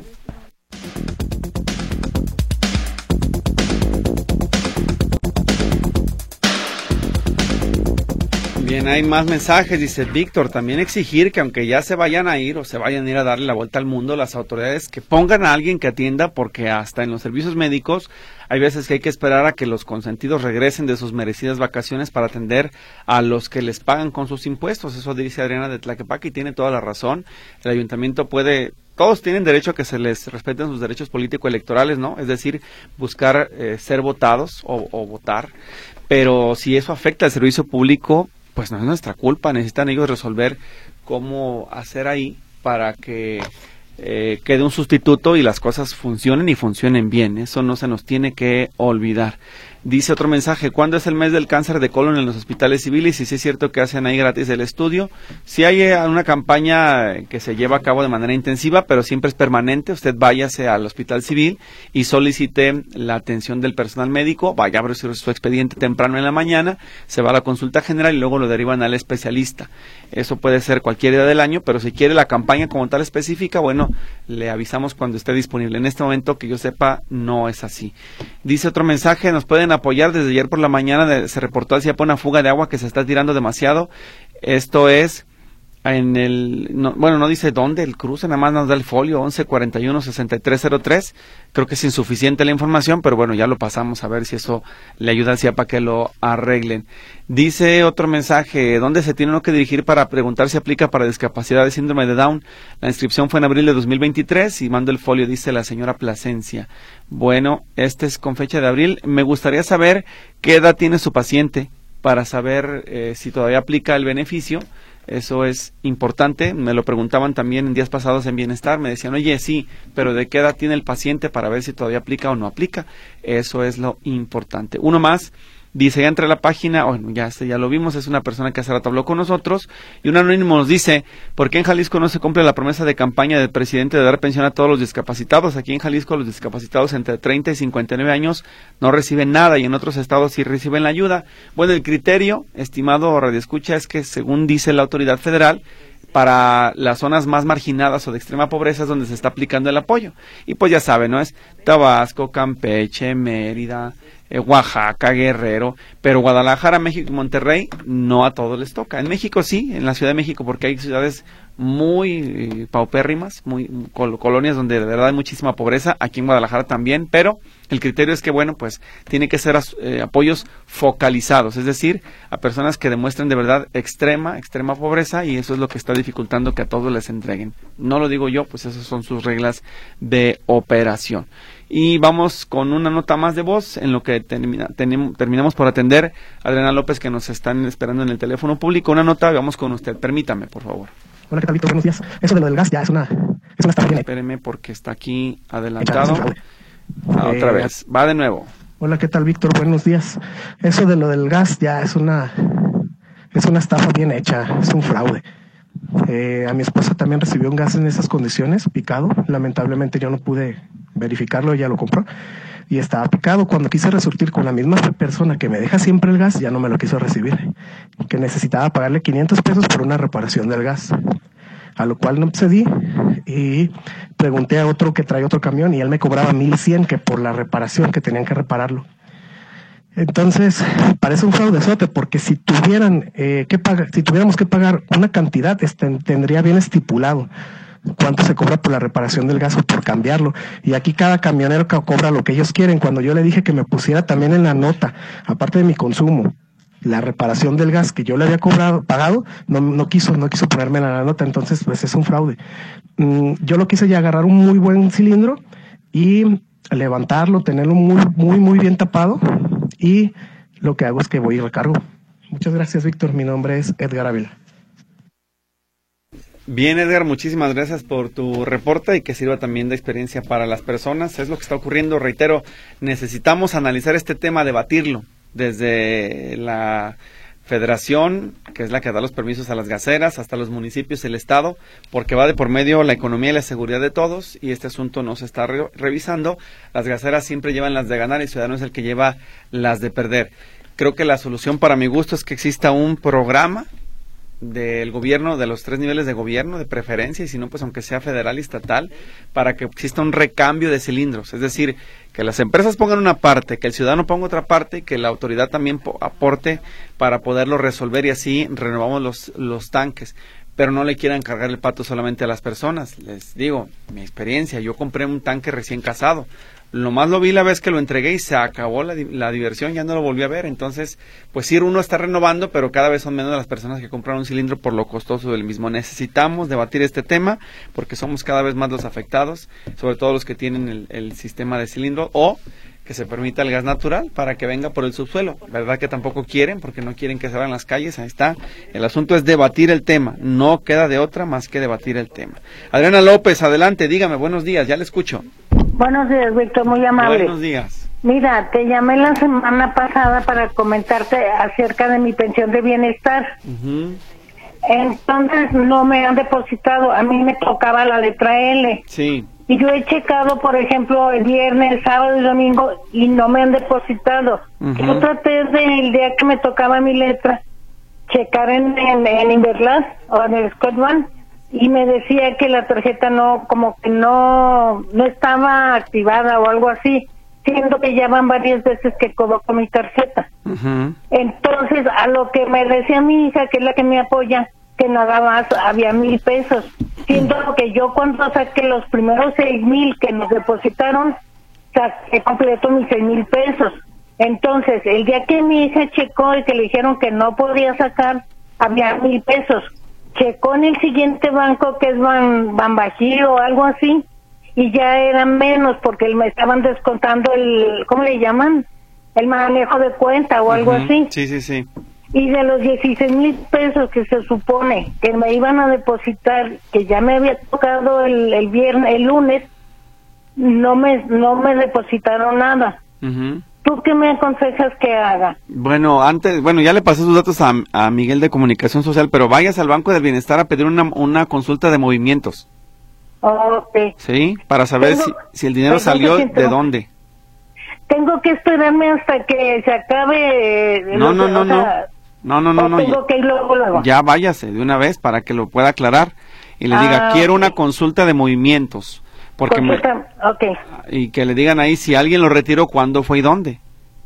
Bien, hay más mensajes, dice Víctor, también exigir que aunque ya se vayan a ir o se vayan a ir a darle la vuelta al mundo, las autoridades que pongan a alguien que atienda, porque hasta en los servicios médicos hay veces que hay que esperar a que los consentidos regresen de sus merecidas vacaciones para atender a los que les pagan con sus impuestos. Eso dice Adriana de Tlaquepaque y tiene toda la razón. El ayuntamiento puede todos tienen derecho a que se les respeten sus derechos político-electorales, ¿no? Es decir, buscar eh, ser votados o, o, votar. Pero si eso afecta al servicio público, pues no es nuestra culpa, necesitan ellos resolver cómo hacer ahí para que eh, quede un sustituto y las cosas funcionen y funcionen bien. Eso no se nos tiene que olvidar. Dice otro mensaje, ¿cuándo es el mes del cáncer de colon en los hospitales civiles? Y si es cierto que hacen ahí gratis el estudio. Si hay eh, una campaña que se lleva a cabo de manera intensiva, pero siempre es permanente. Usted váyase al hospital civil y solicite la atención del personal médico. Vaya a abrir su expediente temprano en la mañana, se va a la consulta general y luego lo derivan al especialista. Eso puede ser cualquier día del año, pero si quiere la campaña como tal específica, bueno, le avisamos cuando esté disponible. En este momento, que yo sepa, no es así. Dice otro mensaje, nos pueden apoyar. Desde ayer por la mañana se reportó hacia una fuga de agua que se está tirando demasiado. Esto es en el, bueno, no dice dónde, el cruce, nada más nos da el folio 1141-6303. Creo que es insuficiente la información, pero bueno, ya lo pasamos a ver si eso le ayuda hacia para que lo arreglen. Dice otro mensaje, ¿dónde se tiene uno que dirigir para preguntar si aplica para discapacidad de síndrome de Down? La inscripción fue en abril de 2023 y mando el folio, dice la señora Plasencia. Bueno, este es con fecha de abril. Me gustaría saber qué edad tiene su paciente para saber eh, si todavía aplica el beneficio eso es importante. Me lo preguntaban también en días pasados en Bienestar. Me decían, oye, sí, pero ¿de qué edad tiene el paciente para ver si todavía aplica o no aplica? Eso es lo importante. Uno más. Dice, ya entra la página, bueno, ya, este, ya lo vimos, es una persona que hace rato habló con nosotros, y un anónimo nos dice, ¿por qué en Jalisco no se cumple la promesa de campaña del presidente de dar pensión a todos los discapacitados? Aquí en Jalisco los discapacitados entre 30 y 59 años no reciben nada, y en otros estados sí reciben la ayuda. Bueno, el criterio, estimado Radio Escucha, es que según dice la autoridad federal, para las zonas más marginadas o de extrema pobreza es donde se está aplicando el apoyo. Y pues ya saben, ¿no? Es Tabasco, Campeche, Mérida, eh, Oaxaca, Guerrero, pero Guadalajara, México y Monterrey no a todos les toca. En México sí, en la Ciudad de México, porque hay ciudades muy eh, paupérrimas, muy colonias donde de verdad hay muchísima pobreza, aquí en Guadalajara también, pero El criterio es que, bueno, pues tiene que ser eh, apoyos focalizados, es decir, a personas que demuestren de verdad extrema, extrema pobreza y eso es lo que está dificultando que a todos les entreguen. No lo digo yo, pues esas son sus reglas de operación. Y vamos con una nota más de voz en lo que terminamos por atender a Adriana López que nos están esperando en el teléfono público. Una nota, vamos con usted. Permítame, por favor. Hola, ¿qué tal? Buenos días. Eso de lo del gas ya es una, es una Espéreme porque está aquí adelantado. Ah, otra eh, vez. Va de nuevo. Hola, ¿qué tal, Víctor? Buenos días. Eso de lo del gas ya es una, es una estafa bien hecha, es un fraude. Eh, a mi esposa también recibió un gas en esas condiciones, picado. Lamentablemente yo no pude verificarlo, ella lo compró. Y estaba picado. Cuando quise resurtir con la misma persona que me deja siempre el gas, ya no me lo quiso recibir. Que necesitaba pagarle 500 pesos por una reparación del gas a lo cual no cedí y pregunté a otro que trae otro camión y él me cobraba 1100 que por la reparación que tenían que repararlo. Entonces, parece un fraudezote porque si tuvieran eh, que pagar, si tuviéramos que pagar una cantidad, este, tendría bien estipulado cuánto se cobra por la reparación del gas o por cambiarlo. Y aquí cada camionero cobra lo que ellos quieren. Cuando yo le dije que me pusiera también en la nota, aparte de mi consumo, la reparación del gas que yo le había cobrado, pagado, no, no quiso, no quiso ponerme la nota, entonces pues es un fraude. Mm, yo lo quise ya agarrar un muy buen cilindro y levantarlo, tenerlo muy, muy, muy bien tapado y lo que hago es que voy y recargo. Muchas gracias, Víctor. Mi nombre es Edgar Ávila. Bien, Edgar, muchísimas gracias por tu reporte y que sirva también de experiencia para las personas. Es lo que está ocurriendo, reitero, necesitamos analizar este tema, debatirlo desde la federación, que es la que da los permisos a las gaseras, hasta los municipios, el Estado, porque va de por medio la economía y la seguridad de todos, y este asunto no se está revisando. Las gaseras siempre llevan las de ganar y ciudadano es el que lleva las de perder. Creo que la solución para mi gusto es que exista un programa del gobierno, de los tres niveles de gobierno, de preferencia, y si no, pues aunque sea federal y estatal, para que exista un recambio de cilindros. Es decir, que las empresas pongan una parte, que el ciudadano ponga otra parte y que la autoridad también aporte para poderlo resolver y así renovamos los, los tanques. Pero no le quieran cargar el pato solamente a las personas. Les digo, mi experiencia, yo compré un tanque recién casado lo más lo vi la vez que lo entregué y se acabó la, la, diversión, ya no lo volví a ver. Entonces, pues sí, uno está renovando, pero cada vez son menos las personas que compran un cilindro por lo costoso del mismo. Necesitamos debatir este tema porque somos cada vez más los afectados, sobre todo los que tienen el, el sistema de cilindro o que se permita el gas natural para que venga por el subsuelo. ¿Verdad que tampoco quieren? Porque no quieren que se las calles. Ahí está. El asunto es debatir el tema. No queda de otra más que debatir el tema. Adriana López, adelante, dígame, buenos días, ya le escucho. Buenos días, Víctor, muy amable. Buenos días. Mira, te llamé la semana pasada para comentarte acerca de mi pensión de bienestar. Entonces no me han depositado, a mí me tocaba la letra L. Sí. Y yo he checado, por ejemplo, el viernes, el sábado y domingo y no me han depositado. Yo traté de, el día que me tocaba mi letra, checar en, en, en o en el Scott y me decía que la tarjeta no, como que no, no estaba activada o algo así, siendo que ya van varias veces que coloco mi tarjeta. Entonces, a lo que me decía mi hija, que es la que me apoya, que nada más había mil pesos, siendo que yo cuando saqué los primeros seis mil que nos depositaron, saqué completo mis seis mil pesos. Entonces, el día que mi hija checó y que le dijeron que no podía sacar, había mil pesos checó en el siguiente banco que es Ban, o algo así y ya eran menos porque me estaban descontando el, ¿cómo le llaman? El manejo de cuenta o algo así. Sí, sí, sí. Y de los 16 mil pesos que se supone que me iban a depositar, que ya me había tocado el, el viernes, el lunes, no me, no me depositaron nada. ¿Tú qué me aconsejas que haga? Bueno, antes, bueno, ya le pasé sus datos a, a Miguel de Comunicación Social, pero vayas al Banco del Bienestar a pedir una, una consulta de movimientos. Ok. Sí, para saber si, si, el dinero salió de dónde. Tengo que esperarme hasta que se acabe. No, no, no, no. No, no, no, no. Tengo que ir luego, luego. Ya váyase de una vez para que lo pueda aclarar y le diga, ah, quiero una consulta de movimientos. Porque Y que le digan ahí si alguien lo retiró, cuándo fue y dónde.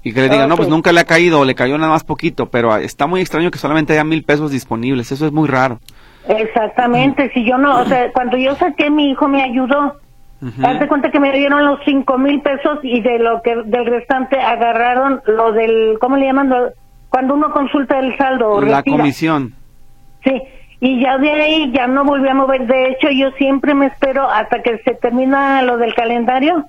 Y que le digan, no, pues nunca le ha caído o le cayó nada más poquito, pero está muy extraño que solamente haya mil pesos disponibles, eso es muy raro. Exactamente, si yo no, o sea, cuando yo saqué mi hijo me ayudó, Uh Hazte cuenta que me dieron los cinco mil pesos y de lo que del restante agarraron lo del, ¿cómo le llaman? Cuando uno consulta el saldo. La comisión. Sí, y ya de ahí ya no volví a mover. De hecho, yo siempre me espero hasta que se termina lo del calendario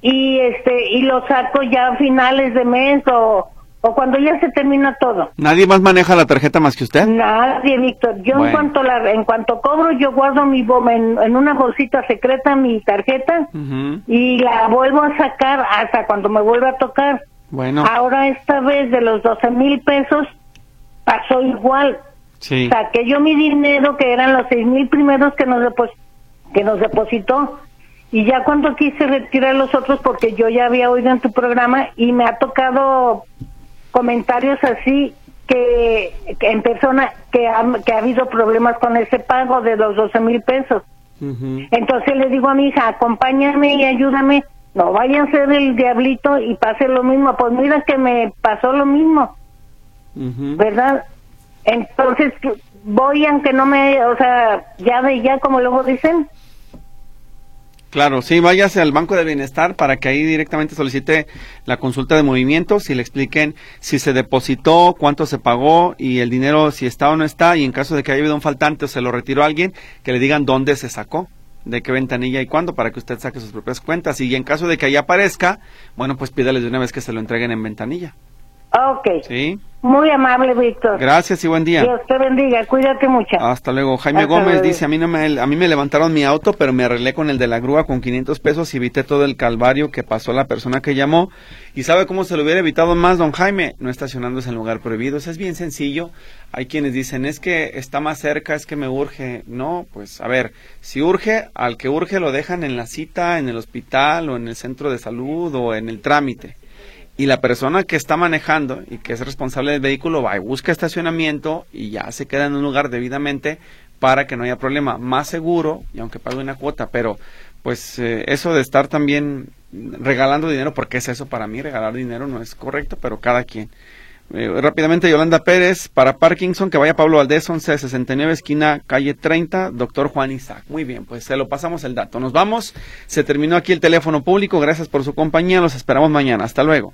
y este y lo saco ya a finales de mes o o cuando ya se termina todo. ¿Nadie más maneja la tarjeta más que usted? Nadie, Víctor. Yo en cuanto la, en cuanto cobro, yo guardo mi en, en una bolsita secreta mi tarjeta y la vuelvo a sacar hasta cuando me vuelva a tocar. Bueno. Ahora esta vez de los 12 mil pesos pasó igual. Sí. Saqué yo mi dinero, que eran los seis mil primeros que nos, que nos depositó. Y ya cuando quise retirar los otros, porque yo ya había oído en tu programa y me ha tocado comentarios así que, en persona que ha, que ha habido problemas con ese pago de los 12 mil pesos. Entonces le digo a mi hija, acompáñame y ayúdame. No vayan a ser el diablito y pase lo mismo. Pues mira que me pasó lo mismo. ¿Verdad? Entonces voy aunque no me, o sea, ya de ya como luego dicen. Claro, sí, váyase al Banco de Bienestar para que ahí directamente solicite la consulta de movimientos y le expliquen si se depositó, cuánto se pagó y el dinero si está o no está y en caso de que haya habido un faltante o se lo retiró a alguien, que le digan dónde se sacó, de qué ventanilla y cuándo para que usted saque sus propias cuentas y en caso de que ahí aparezca, bueno, pues pídales de una vez que se lo entreguen en ventanilla. Ok. Sí. Muy amable, Víctor. Gracias y buen día. Dios te bendiga, cuídate mucho. Hasta luego. Jaime Gómez dice, a mí, no me, a mí me levantaron mi auto, pero me arreglé con el de la grúa con 500 pesos y evité todo el calvario que pasó la persona que llamó. ¿Y sabe cómo se lo hubiera evitado más, don Jaime? No estacionándose en lugar prohibido. Es bien sencillo. Hay quienes dicen, es que está más cerca, es que me urge. No, pues a ver, si urge, al que urge lo dejan en la cita, en el hospital o en el centro de salud o en el trámite y la persona que está manejando y que es responsable del vehículo va y busca estacionamiento y ya se queda en un lugar debidamente para que no haya problema. Más seguro, y aunque pague una cuota, pero pues eh, eso de estar también regalando dinero, porque es eso para mí, regalar dinero no es correcto, pero cada quien. Eh, rápidamente, Yolanda Pérez, para Parkinson, que vaya Pablo Valdés, 1169, esquina calle 30, doctor Juan Isaac. Muy bien, pues se lo pasamos el dato. Nos vamos, se terminó aquí el teléfono público, gracias por su compañía, los esperamos mañana. Hasta luego.